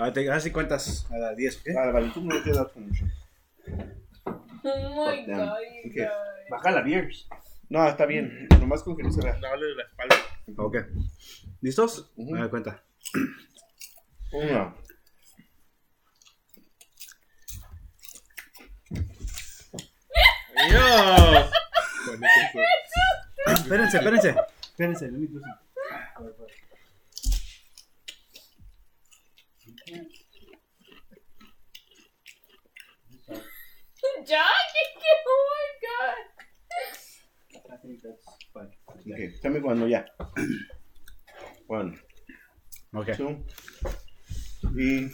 No, te así cuentas a las 10, ¿ok? Vale, vale, tú no te das con mucho. Oh my god, you Ok. guys. Baja la beers. No, está bien. Nomás con que no se vea. Dale de la espalda. Ok. ¿Listos? Ujú. Me doy cuenta. Uno. ¡Yo! Espérense, espérense. Espérense, let me do some- John, oh my god. I think that's fine. Ok, tell me cuando ya. One, Ok. two, y...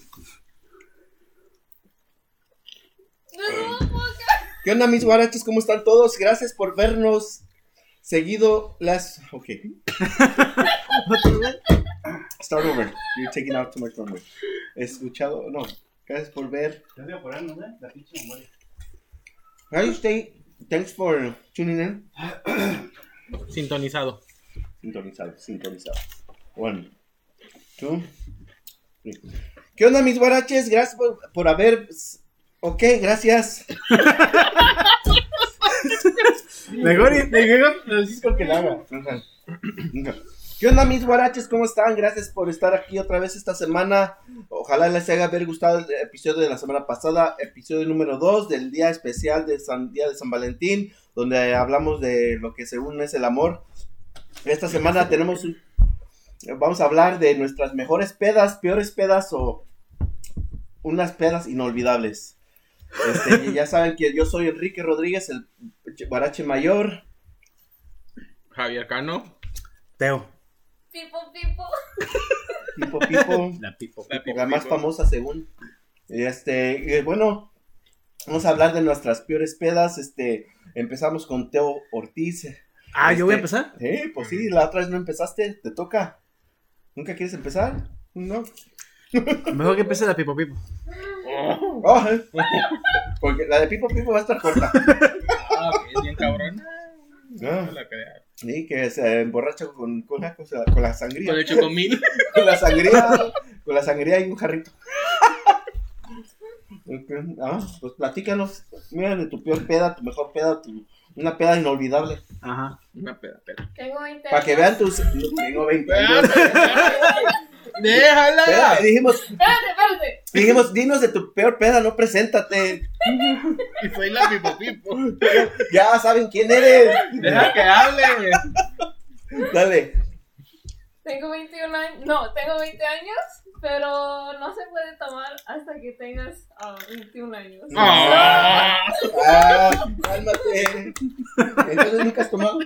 ¿Qué onda, mis guaraches? ¿Cómo están todos? Gracias por vernos seguido las... Ok. Start over. You're taking out too much runway. Escuchado... No. Gracias por ver. How you stay? Thanks for tuning in. Sintonizado. Sintonizado, sintonizado. One, two, three. ¿Qué onda, mis guaraches? Gracias por, por haber... Ok, gracias. Mejor, mejor con que la haga. ¿Qué onda, mis guaraches? ¿Cómo están? Gracias por estar aquí otra vez esta semana. Ojalá les haya haber gustado el episodio de la semana pasada, episodio número 2 del día especial de San, día de San Valentín, donde hablamos de lo que según es el amor. Esta semana tenemos un- vamos a hablar de nuestras mejores pedas, peores pedas o unas pedas inolvidables. Este, ya saben que yo soy Enrique Rodríguez, el guarache mayor. Javier Cano. Teo. People, people. Pipo Pipo. La pipo. La la más famosa según. Y este, y bueno, vamos a hablar de nuestras peores pedas. Este, empezamos con Teo Ortiz. Ah, ¿yo voy a Este, empezar? Sí, pues sí, la otra vez no empezaste, te toca. ¿Nunca quieres empezar? No. Mejor que empiece la pipo pipo. Oh, eh. Porque la de Pipo Pipo va a estar corta. Ah, bien cabrón. Ah, No la creas. Sí, que se emborracha con, con, la, cosa- con la sangría. Con el chocomil. Con la sangría, con la sangría y un jarrito. Ah, pues platícanos. Mira de tu peor peda, tu mejor peda, tu, una peda inolvidable. Ajá. Una peda, peda. Tengo 20 Para que vean tus. Tengo 20 años. ¡Déjala! Dijimos, Espérate, espérate. dijimos, dinos de tu peor peda, no preséntate. Y soy la pipo pipo. Ya saben quién eres. Deja que hable. Dale. Tengo 21 años. No, tengo 20 años, pero no se puede tomar hasta que tengas ah, 21 años. Ah. Ah, cálmate. Entonces nunca has tomado.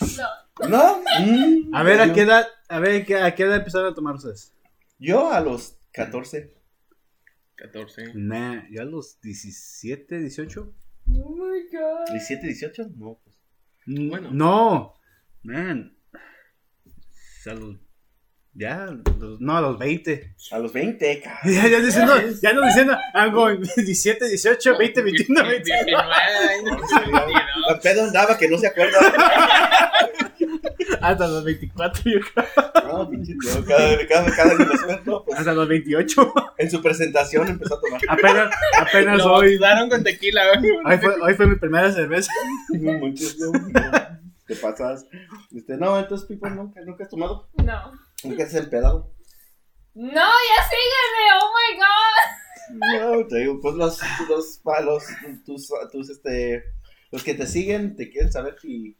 No. ¿No? Mm, A ver, ¿a qué edad, a ver, ¿qué- ¿a qué edad empezaron a tomar ustedes? Yo a los 14. 14. Nah, yo a los 17, 18. Oh my god. 17, 18, no, pues. Bueno. No, man. Los, ya, los- no, a los 20. A los 20, ca- Ya, ya diciendo, ya no diciendo, algo 17, 18, 20, 21, 22. 19. La pedo andaba que no se acuerda. Hasta los 24, yo creo. No, pinche tío, cada, cada, cada aniversario, no, pues, Hasta los 28. en su presentación empezó a tomar. Apenas, apenas Lo hoy. bautizaron con tequila, güey. Hoy fue, hoy fue mi primera cerveza. Muchos, no, no, te pasas. Este, no, entonces, Pipo, nunca, nunca has tomado. No. Nunca has empedado. No, ya sígueme. Oh my god. No, te digo, pues los, los, los, tus, tus, este, los que te siguen te quieren saber si,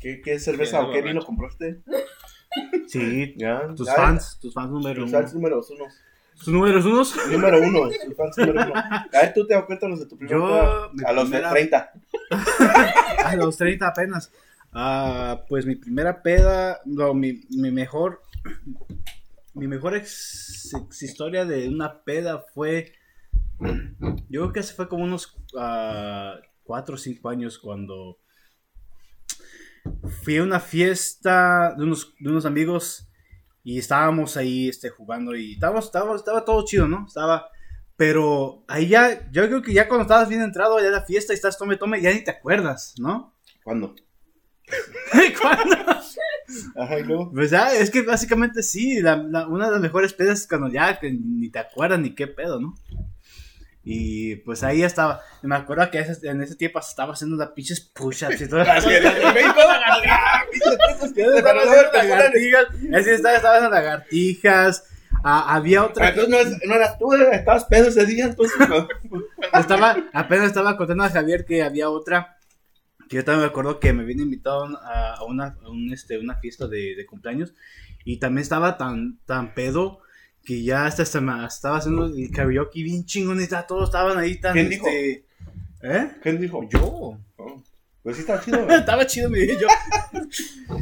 qué, qué cerveza o qué vino compraste. Sí, Ya, tus ya, fans, tus fans número Tus uno. fans números uno. ¿Tus números unos? Número uno, tus fans número uno. A ver, tú te das cuenta de tu primer Yo, A los de primera- 30. A los 30 apenas. Ah, pues mi primera peda, no, mi, mi mejor, mi mejor ex, ex historia de una peda fue, yo creo que hace fue como unos 4 o 5 años cuando fui a una fiesta de unos, de unos amigos y estábamos ahí este, jugando y estábamos, estábamos- estaba todo chido, ¿no? Estaba... Pero ahí ya, yo creo que ya cuando estabas bien entrado ya a la fiesta y estás tome, tome, ya ni te acuerdas, ¿no? ¿Cuándo? ¿Cuándo? Ajá, y luego. Pues ya, es que básicamente sí, la, la- una de las mejores pedas es cuando ya que ni te acuerdas ni qué pedo, ¿no? Y pues ahí estaba, me acuerdo que ese- en ese tiempo estaba haciendo las pinches push-ups y todo. Así Estaba estaba, haciendo lagartijas, ah, había otra, Entonces no, es- no eras tú, estabas pedo ese día, entonces. no. estaba, apenas estaba contando a Javier que había otra, que yo también me acuerdo que me vine invitado a, a una, a un, este, una fiesta de, de cumpleaños y también estaba tan, tan pedo que ya hasta, me- estaba haciendo el karaoke bien chingón y ta- todos estaban ahí tan, ¿Quién dijo? este, ¿eh? ¿Quién dijo? Yo. Oh, Pues sí, estaba chido. estaba chido, me dije yo.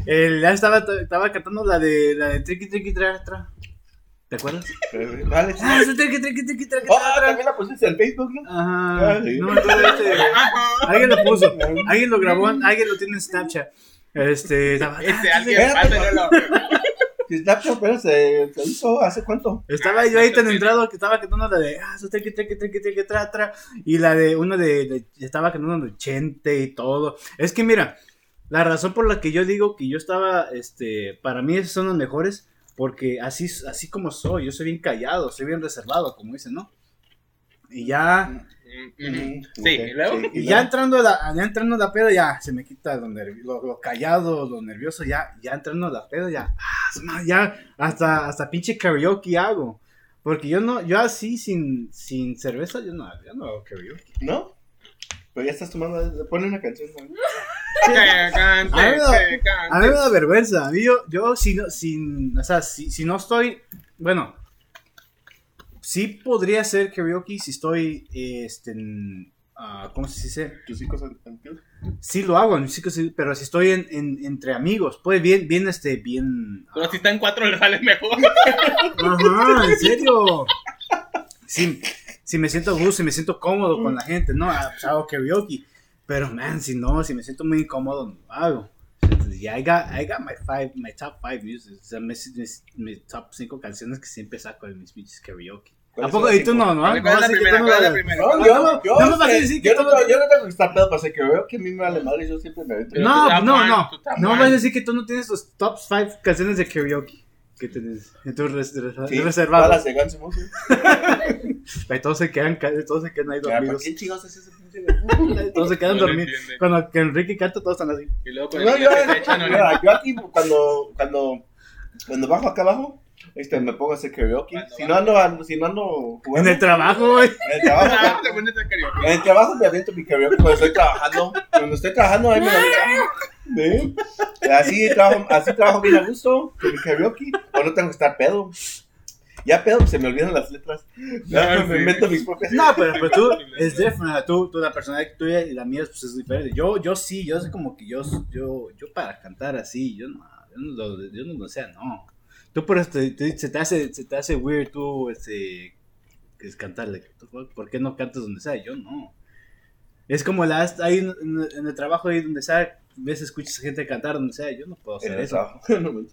El- ya estaba, estaba cantando la de, la de Tricky Tricky Tra Tra. ¿Te acuerdas? Vale. Ah, ese Tricky Tricky Tricky Tra Oh, Tra Tra. también la pusiste en Facebook, ¿no? Ajá. Ah, sí. No, entonces, este, alguien lo puso, alguien lo grabó, alguien lo tiene en Snapchat. Este, estaba, ah, alguien, pásenlo. Si Snapchat apenas se, se hizo hace cuánto. estaba yo ahí tan entrado que estaba cantando la de ah, su triqui, triqui, triqui, triqui, tra, tra, y la de una de, de- estaba cantando de Chente y todo. Es que mira, la razón por la que yo digo que yo estaba, este, para mí esos son los mejores, porque así, así como soy, yo soy bien callado, soy bien reservado, como dicen, ¿no? Y ya, Mm, Sí, ¿y luego? sí, y ya entrando a la, ya entrando la peda, ya se me quita lo, lo, lo callado, lo nervioso, ya, ya entrando a la peda, ya, ah, ya, hasta, hasta pinche karaoke hago. Porque yo no, yo así sin, sin cerveza, yo no, yo no hago karaoke. ¿No? Pero ya estás tomando. Pone una canción. ¿no? Que cante, A ver, que A mí me da vergüenza, a mí yo, yo si no, sin, o sea, si, si no estoy, bueno, sí podría ser karaoke si estoy, este, en, ah, ¿cómo se dice? Tus hijos antiguos. Sí lo hago, pero si estoy en, en- entre amigos, pues bien, bien, este, bien... Pero si está en cuatro le sale mejor. Ajá, en serio. Sí, si me siento gusto, si me siento cómodo con la gente, no, ah, pues hago karaoke. Pero, man, si no, si me siento muy incómodo, no lo hago. Entonces, yeah, I got, I got my five, my top five music. O sea, mis, mis- mis top cinco canciones que siempre saco de mis bitches karaoke. ¿A ¿Y tú no, no? ¿Cuál es la primera? ¿Cuál es la primera? No, yo, no, yo, no yo, no, yo tengo que estar pedo para hacer que veo que a mí me vale madre, yo siempre me tú No, no, no. No vas a decir que tú no tienes los top 5 canciones de karaoke. Que tienes en tu res- res- Sí, reservado. todas las de Guns N' todos se quedan, todos se quedan ahí Ya, ¿Para dormidos. qué chingados es ese pinche? Todos se quedan No dormidos. Cuando que Enrique canta, todos están así. Y luego No, yo, mira, yo aquí cuando, cuando, cuando bajo acá abajo, este, me pongo a hacer karaoke. Cuando Si no ando, si no ando En el trabajo, güey. en el trabajo, Ah, te pones a karaoke. en el trabajo me aviento mi karaoke cuando estoy trabajando. Cuando estoy trabajando, ahí me lo ¿Sí? Así trabajo, así trabajo bien a gusto con mi karaoke. O no tengo que estar pedo. Ya pedo, se me olvidan las letras. Ya Ah, me invento mis propias. No, pero, pero tú es diferente. Tú, tú, la personalidad tuya y la mía pues, es diferente. Yo, yo sí, yo sé como que yo, yo, yo para cantar así, yo no, yo no yo no lo sé, no. Tú por esto, te- se te hace, se te hace weird tú, este, que es cantarle. ¿Por qué no cantas donde sea? Yo no. Es como la, ahí en, el trabajo ahí donde sea, ves, escuchas a gente cantar donde sea, yo no puedo hacer eso. No.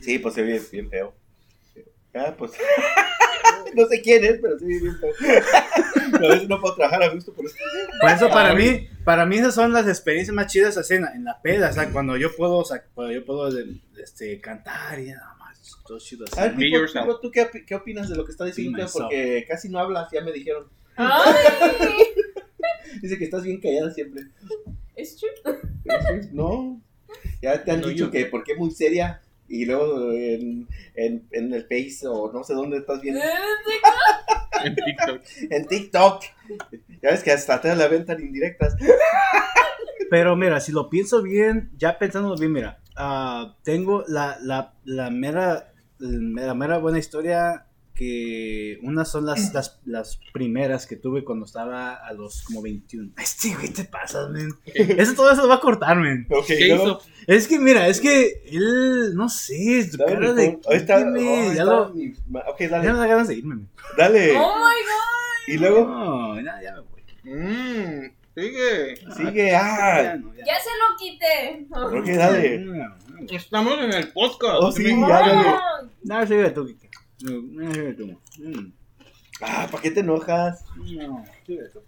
Sí, pues se ve bien feo. Ah, pues. no sé quién es, pero sí, bien feo. A veces no puedo trabajar a gusto por eso. Por eso para mí, para mí esas son las experiencias más chidas así en la, en la peda, o sea, cuando yo puedo, o sea, cuando yo puedo este, cantar y nada más, todo chido así. A ver, ¿tú qué, opi- qué opinas de lo que está diciendo? Be? Porque casi no hablas, ya me dijeron. Ay, Dice que estás bien callada siempre. es true. No, ya te han No, dicho yo- que porque es muy seria y luego en, en, en el Face o no sé dónde estás viendo. En TikTok. En TikTok. Ya ves que hasta te la ventan indirectas. Pero mira, si lo pienso bien, ya pensándolo bien, mira, ah, tengo la, la, la mera, la mera buena historia que unas son las, las, las primeras que tuve cuando estaba a los como 21. Este güey te pasas, men. Eso todo eso lo va a cortar, men. Ok, ¿Qué hizo? Es que mira, es que él, no sé, Dale, cara de... Ahí está. Oh, ya está lo- mi- Ok, ya me da ganas de irme, men. Dale. Oh my Y luego No, ya, ya me voy. Mmm, sigue. sigue. Ya, Ah, no, ya. Ya se lo quité. ok, dale. No, Estamos en el podcast. Oh, sí, ya, dale. No, sigue tú, Kike. No, sigue tú. Mm. Ah, ¿para qué te enojas? No, sigue tú.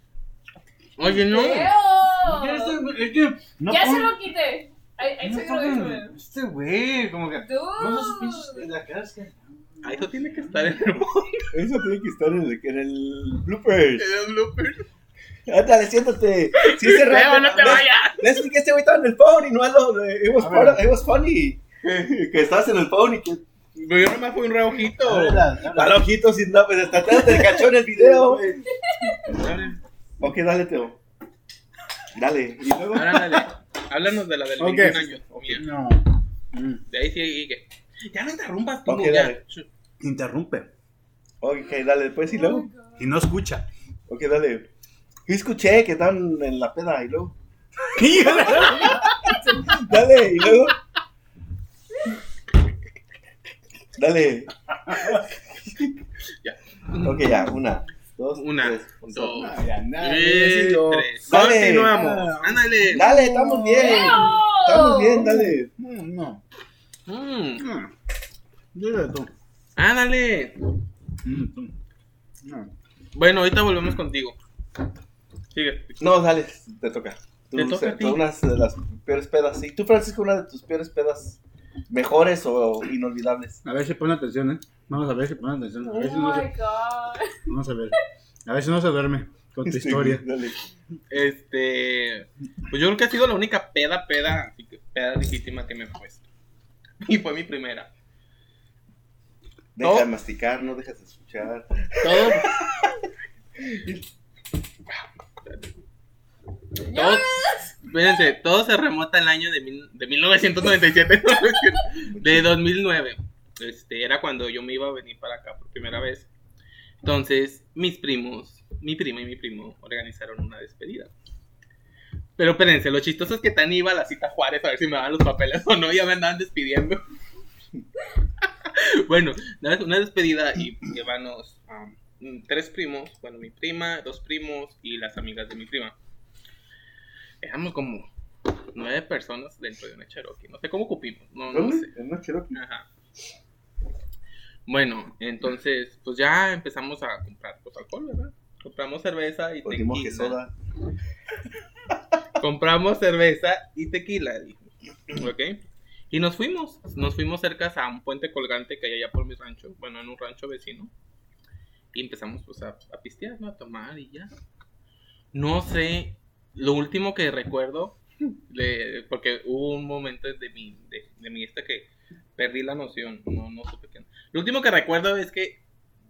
Oye, no. ¡Feo! Es que no ya se lo quité. Ahí, se lo. Este güey, como que. Dude. No sé pinches la cara es que. Ah, eso tiene que estar en el Eso tiene que estar en el, en el bloopers. en el blooper. Ándale, siéntate. Sí, se Leo, no te vayas. Leslie, que este güey estaba en el phone y no a lo. It was, part- it was funny. que estabas en el phone y que. Pero yo nomás fui un reojito. Ojitos sin no, pues hasta te te cachó en el video, güey. Ok, dale, Teo. Dale. Y luego. Ahora dale. Háblanos de la del Ok. 21 años. mía. No. Mm. De ahí sí, y que. Ya no interrumpas tú, Ok, ya. Interrumpe. Ok, dale, después y Oh luego. God. Y no escucha. Ok, dale. Yo escuché que estaban en la peda y luego. Dale, y luego. Dale. Ya. Ok, ya, una, dos, Una, tres. dos, ya, nada, tres, tres. Dale. Continuamos. Ándale. Dale, estamos bien. Estamos bien, dale. Mm, No. Mm, No. Dile tú. Ándale. Mm. No. Bueno, ahorita volvemos contigo. Sigue. No, dale, te toca. Tú, Te toca a tú ti. unas de las peores pedas. ¿Y tú, Francisco, una de tus peores pedas? ¿Mejores o inolvidables? A ver si pone atención, ¿eh? Vamos a ver si pone atención. A Oh ver si no my se, god. vamos a ver. A ver si no se duerme con tu historia. Dale. Este. Pues yo creo que ha sido la única peda, peda, peda legítima que me he puesto. Y fue mi primera. Deja No. de masticar, no dejas de escuchar. Todo. Espérense, todo se remota al año de, mil- de 1997, no, no es cierto, de 2009. Este, era cuando yo me iba a venir para acá por primera vez. Entonces, mis primos, mi prima y mi primo organizaron una despedida. Pero espérense, lo chistoso es que tan iba a la cita Juárez a ver si me daban los papeles o no, ya me andaban despidiendo. bueno, una despedida y llevanos um, tres primos, bueno, mi prima, dos primos y las amigas de mi prima. Éramos como nueve personas dentro de una Cherokee. No sé cómo cupimos, no, no sé. En una Cherokee. Ajá. Bueno, entonces, pues ya empezamos a comprar pues, alcohol, ¿verdad? Compramos cerveza y que tequila. soda. Compramos cerveza y tequila, dijo. ¿Ok? Y nos fuimos. Nos fuimos cerca a un puente colgante que hay allá por mi rancho. Bueno, en un rancho vecino. Y empezamos pues a, a pistear, ¿no? A tomar y ya. No sé. Lo último que recuerdo. de- porque hubo un momento de mi, de, de mi esta que perdí la noción. No, no supe qué. Lo último que recuerdo es que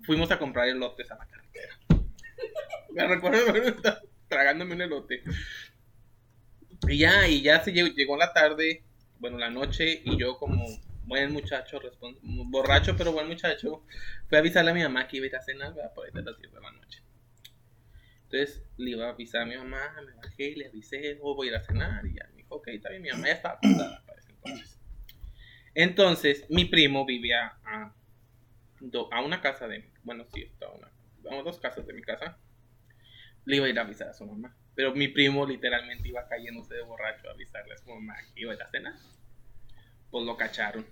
fuimos a comprar elotes a la carretera. Me recuerdo tragándome un elote. Y ya, y ya se llegó, llegó la tarde, bueno, la noche, y yo como buen muchacho, borracho pero buen muchacho, fui a avisarle a mi mamá que iba a ir a cenar, ¿verdad? Por ahí de las 10 de la noche. Entonces le iba a avisar a mi mamá, me bajé y le avisé, oh, voy a ir a cenar, y ya me dijo, ok, está bien, mi mamá ya estaba acostada para ese entonces. Entonces, mi primo vivía a, una casa de, bueno, sí, estaba una, a dos casas de mi casa. Le iba a ir a avisar a su mamá. Pero mi primo literalmente iba cayéndose de borracho a avisarle a su mamá que iba a ir a cenar. Pues lo cacharon.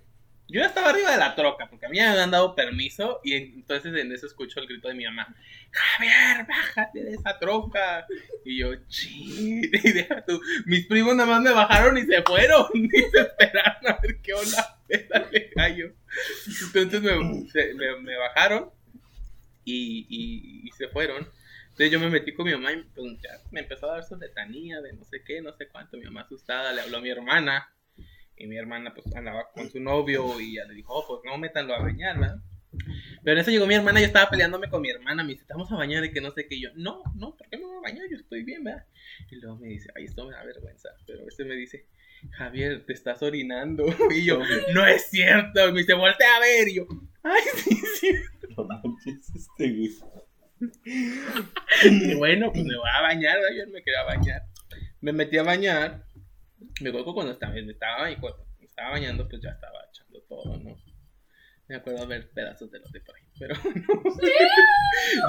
Yo ya estaba arriba de la troca porque a mí me habían dado permiso y entonces en eso escucho el grito de mi mamá. Javier, bájate de esa troca. Y yo, chi, y deja tú. Mis primos nada más me bajaron y se fueron. Ni se esperaron a ver qué onda. Dale, gallo. Entonces me, me- me bajaron y, y- y se fueron. Entonces yo me metí con mi mamá y pues, ya me empezó a dar su letanía de no sé qué, no sé cuánto. Mi mamá asustada le habló a mi hermana. Y mi hermana pues andaba con su novio y ya le dijo, oh, pues no métanlo a bañar, ¿verdad? Pero en eso llegó mi hermana, yo estaba peleándome con mi hermana, me dice, ¿te vamos a bañar y que no sé qué? Y yo, no, no, ¿por qué me voy a bañar? Yo estoy bien, ¿verdad? Y luego me dice, ay, esto me da vergüenza. Pero este me dice, Javier, te estás orinando. Y yo, no es cierto. Y me dice, voltea a ver. Y yo, ay, sí, sí. No manches, este güey. Y bueno, pues me voy a bañar, ¿verdad? yo me quería bañar. Me metí a bañar. Me acuerdo cuando estaba, estaba, y cuando me estaba bañando, pues ya estaba echando todo, ¿no? Me acuerdo ver pedazos de lote por ahí, pero no.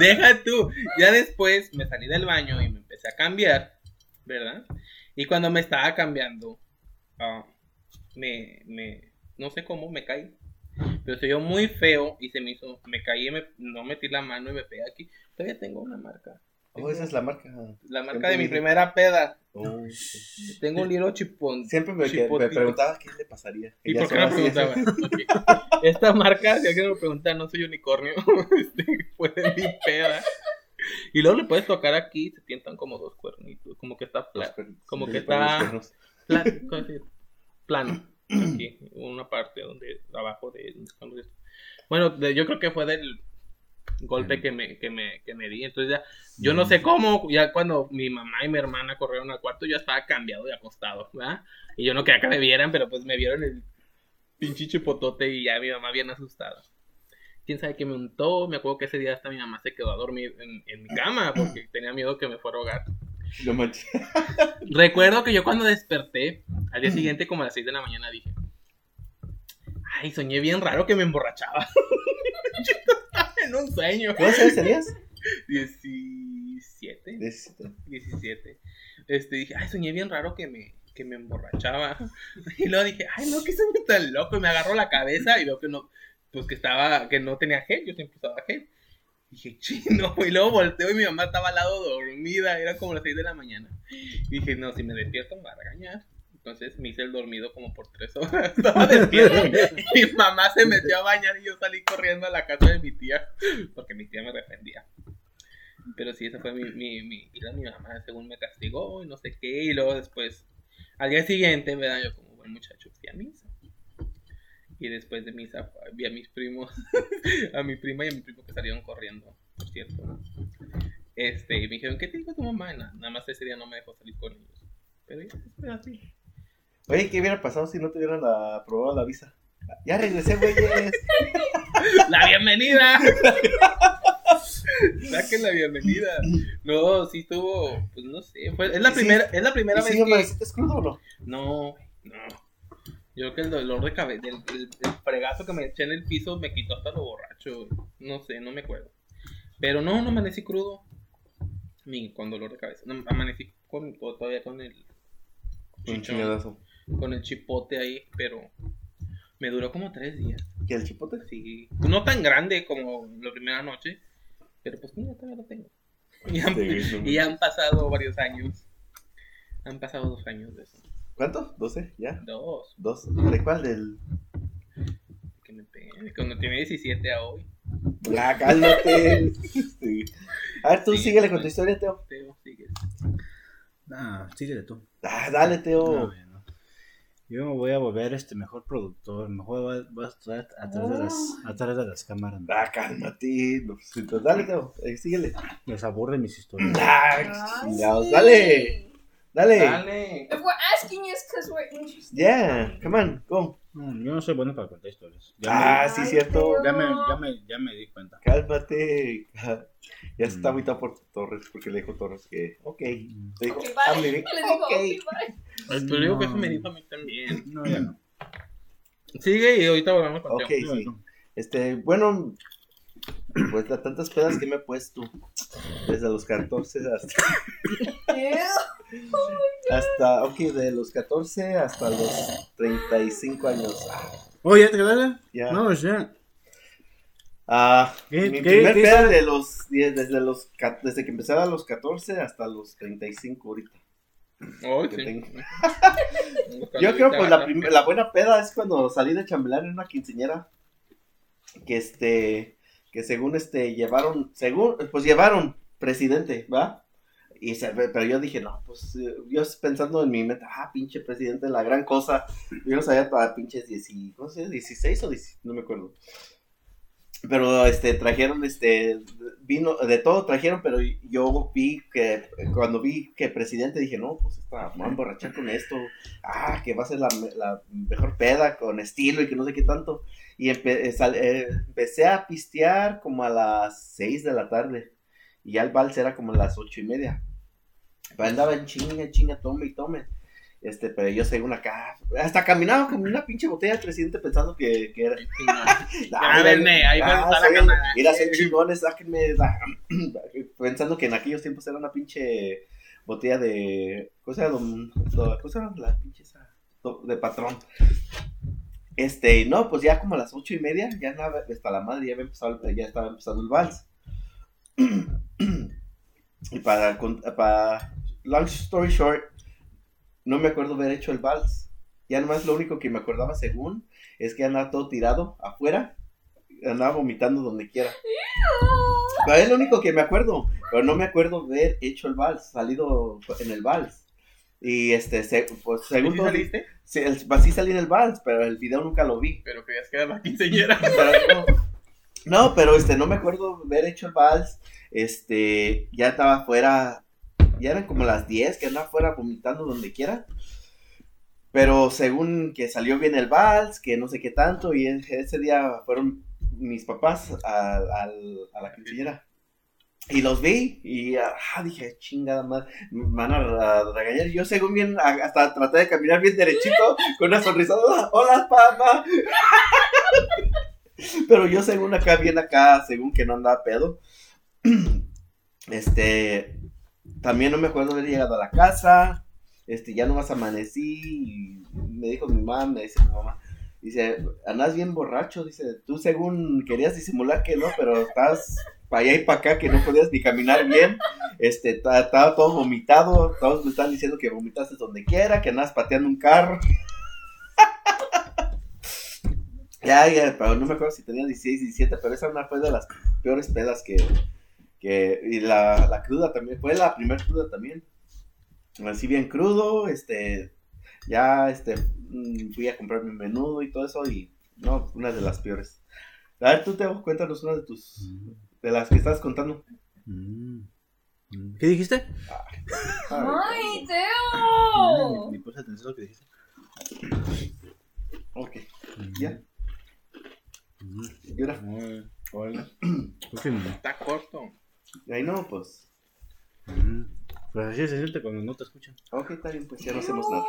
Deja tú. Ya después me salí del baño y me empecé a cambiar, ¿verdad? Y cuando me estaba cambiando, ah, me, me, no sé cómo, me caí. Pero se vio muy feo y se me hizo, me caí y me, no metí la mano y me pegué aquí. Todavía tengo una marca. Oh, esa es la marca. La marca Siempre de mi primera peda. Oh, Tengo un libro chipón. Siempre me, me preguntaba qué le pasaría. ¿Y por qué me preguntaba? Ok. Esta marca, si alguien me pregunta, no soy unicornio. Este, fue de mi peda. Y luego le puedes tocar aquí y se tientan como dos cuernitos. Como que está pla- Como que está- plano. Aquí, una parte donde abajo de. Bueno, de- yo creo que fue del golpe que me, que me, que me di. Entonces ya, yo no sé cómo, ya cuando mi mamá y mi hermana corrieron al cuarto, yo estaba cambiado y acostado, ¿verdad? Y yo no quería que me vieran, pero pues me vieron el pinche chipotote y ya mi mamá bien asustada. Quién sabe qué me untó. Me acuerdo que ese día hasta mi mamá se quedó a dormir en, en mi cama porque tenía miedo que me fuera a ahogar. No manches. Recuerdo que yo cuando desperté, al día siguiente, como a las 6 de la mañana, dije: Ay, soñé bien raro que me emborrachaba. En un sueño. ¿Cuántos años tenías? 17. Diecisiete. 17. Este, dije, ay, soñé bien raro que me, que me emborrachaba. Y luego dije, ay, no, qué sueño tan loco. Y me agarró la cabeza y veo que no, pues que estaba, que no tenía gel, yo siempre usaba gel. Dije, chino, y luego volteo y mi mamá estaba al lado dormida, era como las 6 de la mañana. Y dije, no, si me despierto me va a regañar. Entonces me hice el dormido como por 3 horas, estaba despierto. mi mamá se metió a bañar y yo salí corriendo a la casa de mi tía, porque mi tía me defendía. Pero sí, esa fue mi, mi, mi, mi mamá, según me castigó y no sé qué. Y luego después, al día siguiente, ¿verdad? Yo como buen muchacho fui a misa. Y después de misa vi a mis primos, a mi prima y a mi primo que salieron corriendo, por cierto. Este, y me dijeron, ¿qué te dijo tu mamá? Na- Nada más ese día no me dejó salir con ellos. Pero ya, fue así. Oye, ¿qué hubiera pasado si no te hubieran aprobado la visa? Ya regresé, güeyes. ¡La bienvenida! Saquen la bienvenida. No, sí estuvo, pues no sé, fue, es la primera, es la primera ¿Y vez que... crudo o no? No, no. Yo creo que el dolor de cabeza, el, el, el fregazo que me eché en el piso me quitó hasta lo borracho. No sé, no me acuerdo. Pero no, no amanecí crudo. Ni con dolor de cabeza. No, amanecí con, todavía con el Un chingadazo. Con el chipote ahí, pero me duró como tres días. ¿Qué el chipote? Sí, no tan grande como la primera noche, pero pues mira, todavía lo tengo. Y han, Sí, no. y han pasado varios años. Han pasado dos años de eso. ¿Cuánto? ¿12? ¿Ya? Dos. ¿Dos? ¿De cuál? Del. Que me pegué. Cuando tiene 17 a hoy. Ah, cálmate. Sí. A ver, tú Sí, síguele con tu historia, Teo. Teo, sigues. Ah, síguele tú. Ah, dale, Teo. Ya no. Yo me voy a volver este mejor productor, mejor voy a, voy a estar atrás de las, atrás de las cámaras. Ah, cálmate. No, pues, dale. Eh, síguele. Les aburren mis historias. Ah, Ah, sí. Dale. Dale. Dale. If we're asking you, it's because we're interested. Yeah, come on, go. No, yo no soy bueno para contar historias. Ya, Ah, Ay, sí, cierto. me, ya, me, ya, me, ya me di cuenta. Cálmate. Ya se está Mm. agüitado por Torres porque le dijo Torres que, ok. Mm. Le dijo, Ok, ah, bye. me Le di- digo, que eso me dijo a mí también. No, ya no. Sigue y ahorita volvemos con Ok, sí. Este, bueno, pues las tantas pedas que me he puesto. Desde los 14 hasta, Ew. hasta, ok, de los 14 hasta los 35 años. Oye, ¿ya te quedaste? Ya. No, ya. Ah, ¿Qué- mi qué- primer qué peda de los, desde los, desde que empecé a los 14 hasta los 35 ahorita. Ay, que sí. tengo. Cuando Yo creo pues la, la buena peda es cuando salí de chambelán en una quinceñera que este que según este llevaron según pues llevaron presidente ¿va? y pero yo dije no pues eh, yo pensando en mi mente ah pinche presidente la gran cosa yo no sabía para pinches 10 y- no sé 16 o 10, no me acuerdo. Pero este trajeron este vino de todo trajeron pero yo vi que cuando vi que presidente dije no pues esta me a emborrachar con esto. Ah que va a ser la, la mejor peda con estilo y que no sé qué tanto y empe- eh, eh, empecé a pistear como a las 6 de la tarde y ya el vals era como a las ocho y media pero andaba en chinga chinga tome y tome este pero yo según acá hasta caminaba con una pinche botella de presidente pensando que, que era sí, no. Ah, Ya, venme, ahí ah, la soy- cámara. Mira, soy chingones, sáquenme. Pensando que en aquellos tiempos era una pinche botella de. Do- ¿Cosa era la pinche esa? De patrón. Este, no, pues ya como a las ocho y media, ya nada, hasta la madre, ya, había empezado el- ya estaba empezando el vals. Y para, para, long story short, no me acuerdo haber hecho el vals. Ya nomás lo único que me acordaba según es que andaba todo tirado afuera, andaba vomitando donde quiera. Pero es lo único que me acuerdo, pero no me acuerdo haber hecho el vals, salido en el vals. Y este, se- pues según ¿Sí todo- saliste? sí, el- pues, sí salí en el vals, pero el video nunca lo vi. Pero querías que era la quinceañera. Pero no. No, pero este, no me acuerdo haber hecho el vals. Este, ya estaba afuera, ya eran como las 10 que andaba afuera vomitando donde quiera. Pero según que salió bien el vals, que no sé qué tanto, y ese día fueron mis papás a, a la quinceañera. Y los vi y ah, dije, chingada madre, me van a regañar. Yo según bien, hasta traté de caminar bien derechito, con una sonrisa, hola papá. Pero yo según acá, bien acá, según que no andaba pedo. Este, también no me acuerdo haber llegado a la casa. Este, ya nomás amanecí y me dijo mi mamá, me dice mi mamá, dice, andas bien borracho, dice, tú según querías disimular que no, pero estás para allá y para acá que no podías ni caminar bien. Este, ta- estaba todo vomitado, todos me están diciendo que vomitaste donde quiera, que andas pateando un carro. Ya, ya, pero no me acuerdo si tenía 16, 17, pero esa una fue de las peores pedas que, que y la, cruda también, fue la primera cruda también. Así bien crudo, este, ya, este, mm, fui a comprar mi menudo y todo eso y, no, una de las peores. A ver, tú te cuéntanos una de tus, de las que estás contando. Mm. ¿Qué dijiste? ¡Ay, Ni, Teo! ni puse atención a lo que dijiste. Ok, Mm. ya, Mm. y ahora, hola. Está corto. ahí no, pues. Pues así se siente cuando no te escuchan. ok, está bien, pues ya no hacemos nada.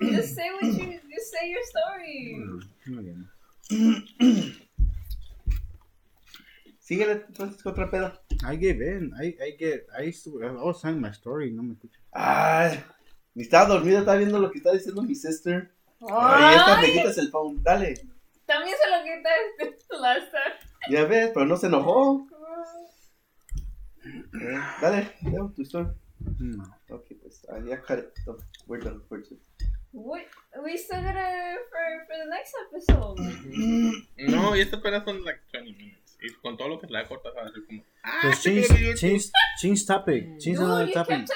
Just say what you. Just say your story. Mm, Muy bien. Síguele, Francisco, otra peda. I gave in. I, I get. I used to. I was telling my story. No me escuchan. Ay, ni estaba dormido, estaba viendo lo que está diciendo mi sister. Ay, esta me quitas el phone, dale. también se lo quitaste last time. Ya ves, pero no se enojó. Eh, dale, Leo, tu story. No. Ok, pues, ah, ya, cut it. We're done for today. What? We still gotta for for the next episode. No, y estas apenas son like 20 minutes. Y con todo lo que la cortas va a ser como. Ah, Pues change, change, change topic. Change Dude, another topic.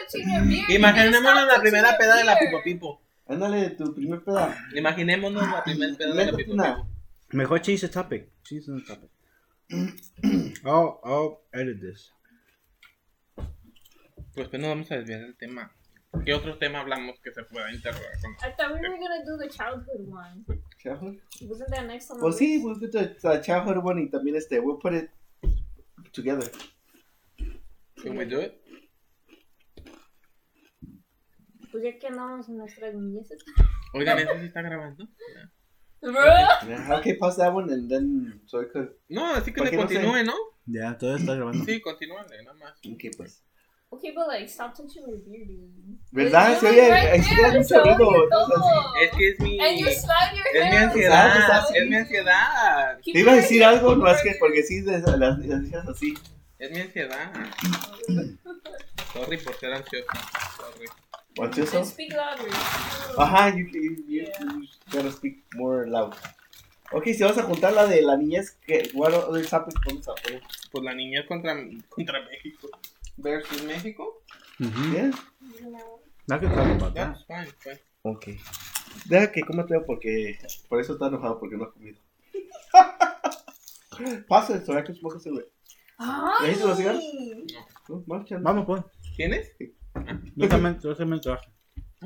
Imaginémonos la primera peda de la Pipo. Pipo. Ándale, tu primer peda. Imaginémonos la primera peda de la Pipo. Pipo. Mejor change the topic. Change the topic. I'll, I'll edit this. Pues pues no vamos a desviar el tema. ¿Qué otro tema hablamos que se pueda interrogar con I thought we were gonna do the childhood one. Childhood. Wasn't that next on the Pues sí, list? we'll get the uh, childhood one y también este, we'll put it together. Can we do it? Pues ya que andamos en nuestras niñeces. Oigan, ¿eso sí está grabando? Bro. Yeah, okay, pause that one and then so I could. No, así que ¿Por le qué no sé? continúe, ¿no? Ya, todo está grabando. Sí, continúale, nada más. Ok, pues. Okay, but like, stop touching your beard, dude. ¿Verdad? Really oye, mucho ruido, Es que es mi. And you slide your Es mi ansiedad, es mi ansiedad. Te iba a decir algo, no es que porque sí, de- las decías así. Es mi ansiedad. Sorry por ser ansioso. Sorry. And speak louder. Ajá, you, you, you, you gotta speak more loud. Ok, si vas a juntar la de la niñez, que what other topic vamos a poner? Pues la niñez contra, contra México. Versus México. Mhm. Yeah. I could talk about that. That's fine, fine. Ok. Deja que coma Teo porque por eso está enojado porque no ha comido. Pasa el a cigarette. Ay. ¿Necesitas los cigarros? No. No, marcha. Vamos, pues. ¿Tienes? Yo también, yo también trabajo.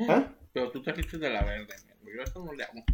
¿Ah? Pero tú trajiste de la verde, amigo. Yo eso no le hago.